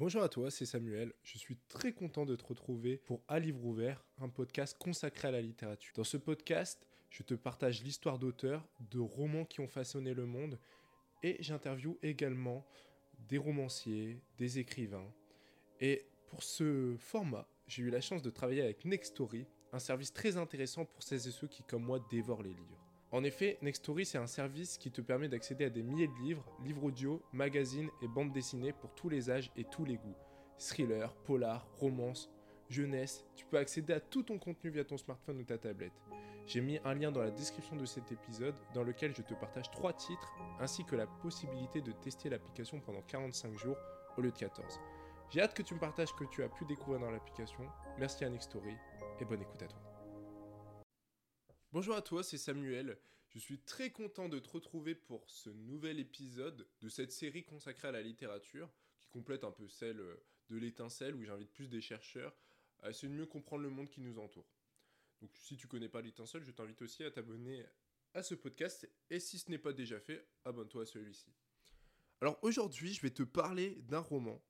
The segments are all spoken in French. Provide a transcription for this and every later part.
Bonjour à toi, c'est Samuel. Je suis très content de te retrouver pour À Livre Ouvert, un podcast consacré à la littérature. Dans ce podcast, je te partage l'histoire d'auteurs, de romans qui ont façonné le monde, et j'interviewe également des romanciers, des écrivains. Et pour ce format, j'ai eu la chance de travailler avec Nextory, un service très intéressant pour celles et ceux qui, comme moi, dévorent les livres. En effet, Nextory, c'est un service qui te permet d'accéder à des milliers de livres, livres audio, magazines et bandes dessinées pour tous les âges et tous les goûts. Thriller, polar, romance, jeunesse, tu peux accéder à tout ton contenu via ton smartphone ou ta tablette. J'ai mis un lien dans la description de cet épisode dans lequel je te partage 3 titres ainsi que la possibilité de tester l'application pendant 45 jours au lieu de 14. J'ai hâte que tu me partages ce que tu as pu découvrir dans l'application. Merci à Nextory et bonne écoute à toi. Bonjour à toi, c'est Samuel. Je suis très content de te retrouver pour ce nouvel épisode de cette série consacrée à la littérature, qui complète un peu celle de l'étincelle, où j'invite plus des chercheurs à essayer de mieux comprendre le monde qui nous entoure. Donc si tu connais pas l'étincelle, je t'invite aussi à t'abonner à ce podcast, et si ce n'est pas déjà fait, abonne-toi à celui-ci. Alors aujourd'hui, je vais te parler d'un roman,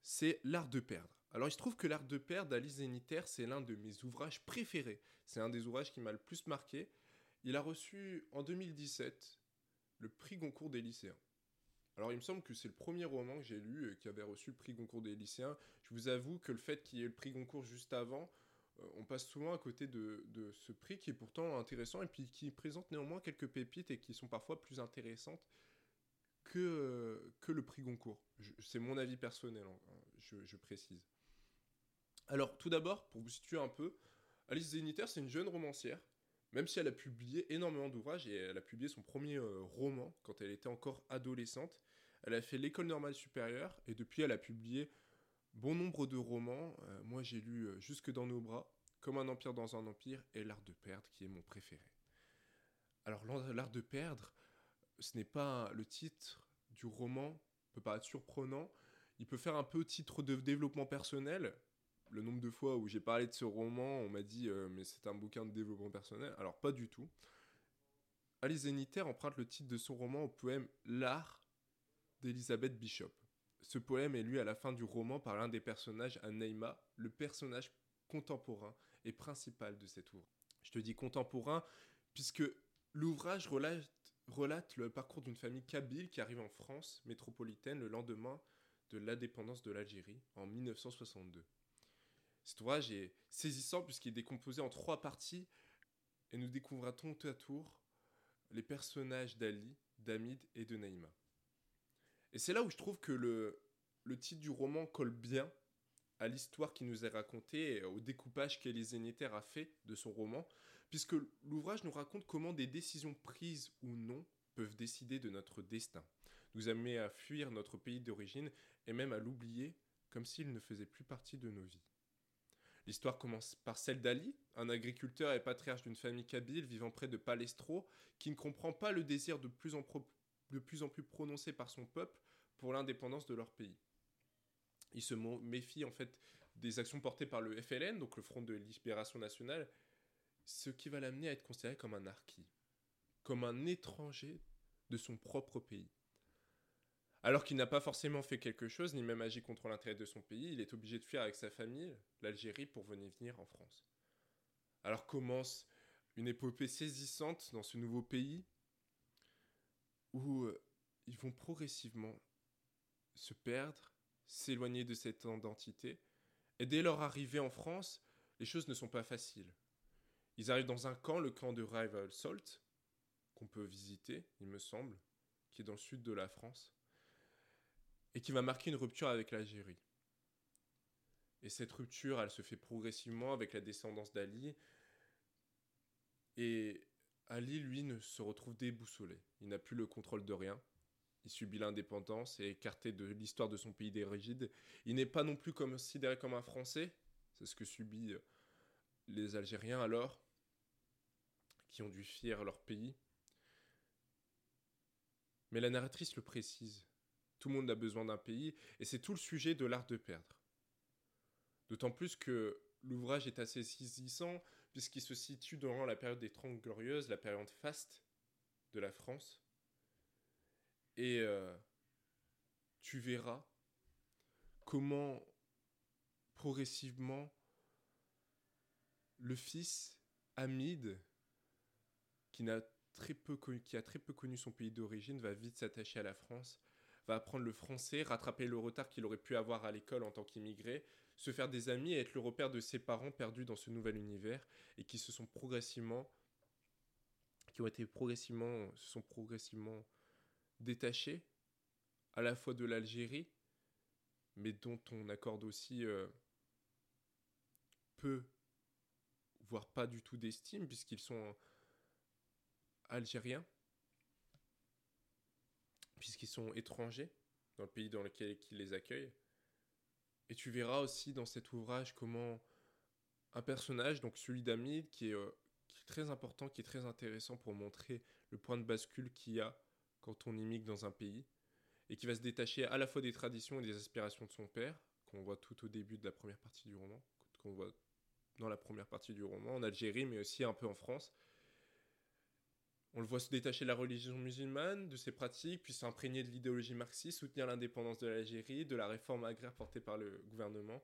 c'est L'Art de perdre. Alors il se trouve que L'Art de perdre d'Alice Zéniter, c'est l'un de mes ouvrages préférés. C'est un des ouvrages qui m'a le plus marqué. Il a reçu en 2017 le prix Goncourt des lycéens. Alors il me semble que c'est le premier roman que j'ai lu euh, qui avait reçu le prix Goncourt des lycéens. Je vous avoue que le fait qu'il y ait le prix Goncourt juste avant, euh, on passe souvent à côté de, ce prix qui est pourtant intéressant et puis qui présente néanmoins quelques pépites et qui sont parfois plus intéressantes que, euh, le prix Goncourt. C'est mon avis personnel, hein, je précise. Alors, tout d'abord, pour vous situer un peu, Alice Zéniter, c'est une jeune romancière, même si elle a publié énormément d'ouvrages et elle a publié son premier euh, roman quand elle était encore adolescente. Elle a fait l'école normale supérieure et depuis, elle a publié bon nombre de romans. Euh, moi, j'ai lu euh, Jusque dans nos bras, Comme un empire dans un empire et L'art de perdre, qui est mon préféré. Alors, L'art de perdre, ce n'est pas le titre du roman, peut pas être surprenant. Il peut faire un peu titre de développement personnel, le nombre de fois où j'ai parlé de ce roman, on m'a dit euh, mais c'est un bouquin de développement personnel. Alors pas du tout. Alice Zéniter emprunte le titre de son roman au poème L'art d'Elisabeth Bishop. Ce poème est lu à la fin du roman par l'un des personnages, Neymar, le personnage contemporain et principal de cet ouvrage. Je te dis contemporain puisque l'ouvrage relate le parcours d'une famille kabyle qui arrive en France métropolitaine le lendemain de l'indépendance de l'Algérie en 1962. Cet ouvrage est saisissant puisqu'il est décomposé en trois parties et nous découvrons tour à tour les personnages d'Ali, d'Amid et de Naïma. Et c'est là où je trouve que le, titre du roman colle bien à l'histoire qui nous est racontée et au découpage Zéniter a fait de son roman, puisque l'ouvrage nous raconte comment des décisions prises ou non peuvent décider de notre destin, nous amener à fuir notre pays d'origine et même à l'oublier comme s'il ne faisait plus partie de nos vies. L'histoire commence par celle d'Ali, un agriculteur et patriarche d'une famille kabyle vivant près de Palestro, qui ne comprend pas le désir de plus en, plus, prononcé par son peuple pour l'indépendance de leur pays. Il se méfie en fait des actions portées par le FLN, donc le Front de Libération Nationale, ce qui va l'amener à être considéré comme un harki, comme un étranger de son propre pays. Alors qu'il n'a pas forcément fait quelque chose, ni même agi contre l'intérêt de son pays, il est obligé de fuir avec sa famille l'Algérie pour venir en France. Alors commence une épopée saisissante dans ce nouveau pays où euh, ils vont progressivement se perdre, s'éloigner de cette identité, et dès leur arrivée en France, les choses ne sont pas faciles. Ils arrivent dans un camp, le camp de Rival Salt, qu'on peut visiter, il me semble, qui est dans le sud de la France et qui va marquer une rupture avec l'Algérie. Et cette rupture, elle se fait progressivement avec la descendance d'Ali. Et Ali, lui, ne se retrouve déboussolé. Il n'a plus le contrôle de rien. Il subit l'indépendance et est écarté de l'histoire de son pays d'origine. Il n'est pas non plus considéré comme un Français. C'est ce que subissent les Algériens alors, qui ont dû fuir leur pays. Mais la narratrice le précise. Tout le monde a besoin d'un pays, et c'est tout le sujet de l'art de perdre. D'autant plus que l'ouvrage est assez saisissant, puisqu'il se situe durant la période des Trente Glorieuses, la période faste de la France. Et euh, tu verras comment progressivement le fils Hamid, qui, a très peu qui a très peu connu son pays d'origine, va vite s'attacher à la France, va apprendre le français, rattraper le retard qu'il aurait pu avoir à l'école en tant qu'immigré, se faire des amis et être le repère de ses parents perdus dans ce nouvel univers et qui se sont progressivement qui ont été progressivement se sont progressivement détachés à la fois de l'Algérie mais dont on accorde aussi euh, peu voire pas du tout d'estime puisqu'ils sont algériens puisqu'ils sont étrangers dans le pays dans lequel ils les accueillent. Et tu verras aussi dans cet ouvrage comment un personnage, donc celui d'Amid, qui, euh, qui est très important, qui est très intéressant pour montrer le point de bascule qu'il y a quand on immigre dans un pays, et qui va se détacher à la fois des traditions et des aspirations de son père, qu'on voit tout au début de la première partie du roman, qu'on voit dans la première partie du roman, en Algérie, mais aussi un peu en France, on le voit se détacher de la religion musulmane, de ses pratiques, puis s'imprégner de l'idéologie marxiste, soutenir l'indépendance de l'Algérie, de la réforme agraire portée par le gouvernement.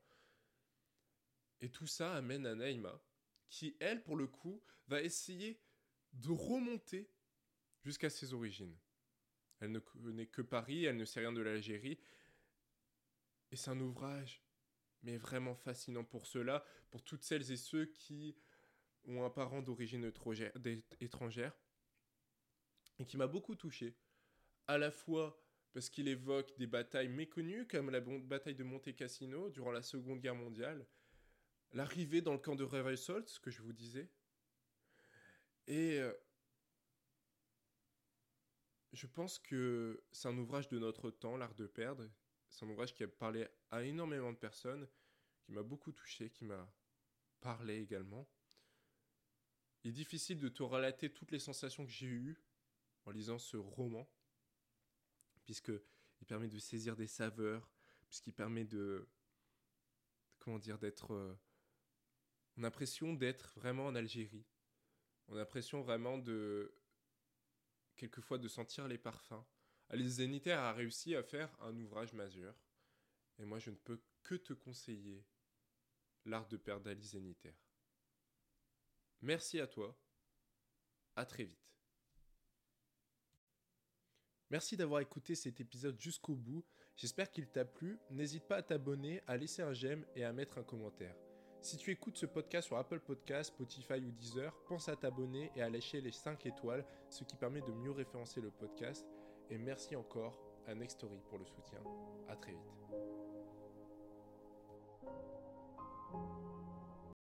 Et tout ça amène à Naïma, qui, elle, pour le coup, va essayer de remonter jusqu'à ses origines. Elle ne connaît que Paris, elle ne sait rien de l'Algérie. Et c'est un ouvrage, mais vraiment fascinant pour cela, pour toutes celles et ceux qui ont un parent d'origine étrangère et qui m'a beaucoup touché. À la fois parce qu'il évoque des batailles méconnues comme la bataille de Monte Cassino durant la Seconde Guerre mondiale, l'arrivée dans le camp de Reversol, ce que je vous disais, et euh, je pense que c'est un ouvrage de notre temps, L'Art de perdre. C'est un ouvrage qui a parlé à énormément de personnes, qui m'a beaucoup touché, qui m'a parlé également. Il est difficile de te relater toutes les sensations que j'ai eues en lisant ce roman, puisqu'il permet de saisir des saveurs, puisqu'il permet de. Comment dire D'être. Euh, on a l'impression d'être vraiment en Algérie. On a l'impression vraiment de. Quelquefois de sentir les parfums. Alice Zénitaire a réussi à faire un ouvrage majeur. Et moi, je ne peux que te conseiller L'art de perdre d'Alice Zénitaire. Merci à toi. À très vite. Merci d'avoir écouté cet épisode jusqu'au bout. J'espère qu'il t'a plu. N'hésite pas à t'abonner, à laisser un j'aime et à mettre un commentaire. Si tu écoutes ce podcast sur Apple Podcasts, Spotify ou Deezer, pense à t'abonner et à lâcher les 5 étoiles, ce qui permet de mieux référencer le podcast. Et merci encore à Nextory pour le soutien. À très vite.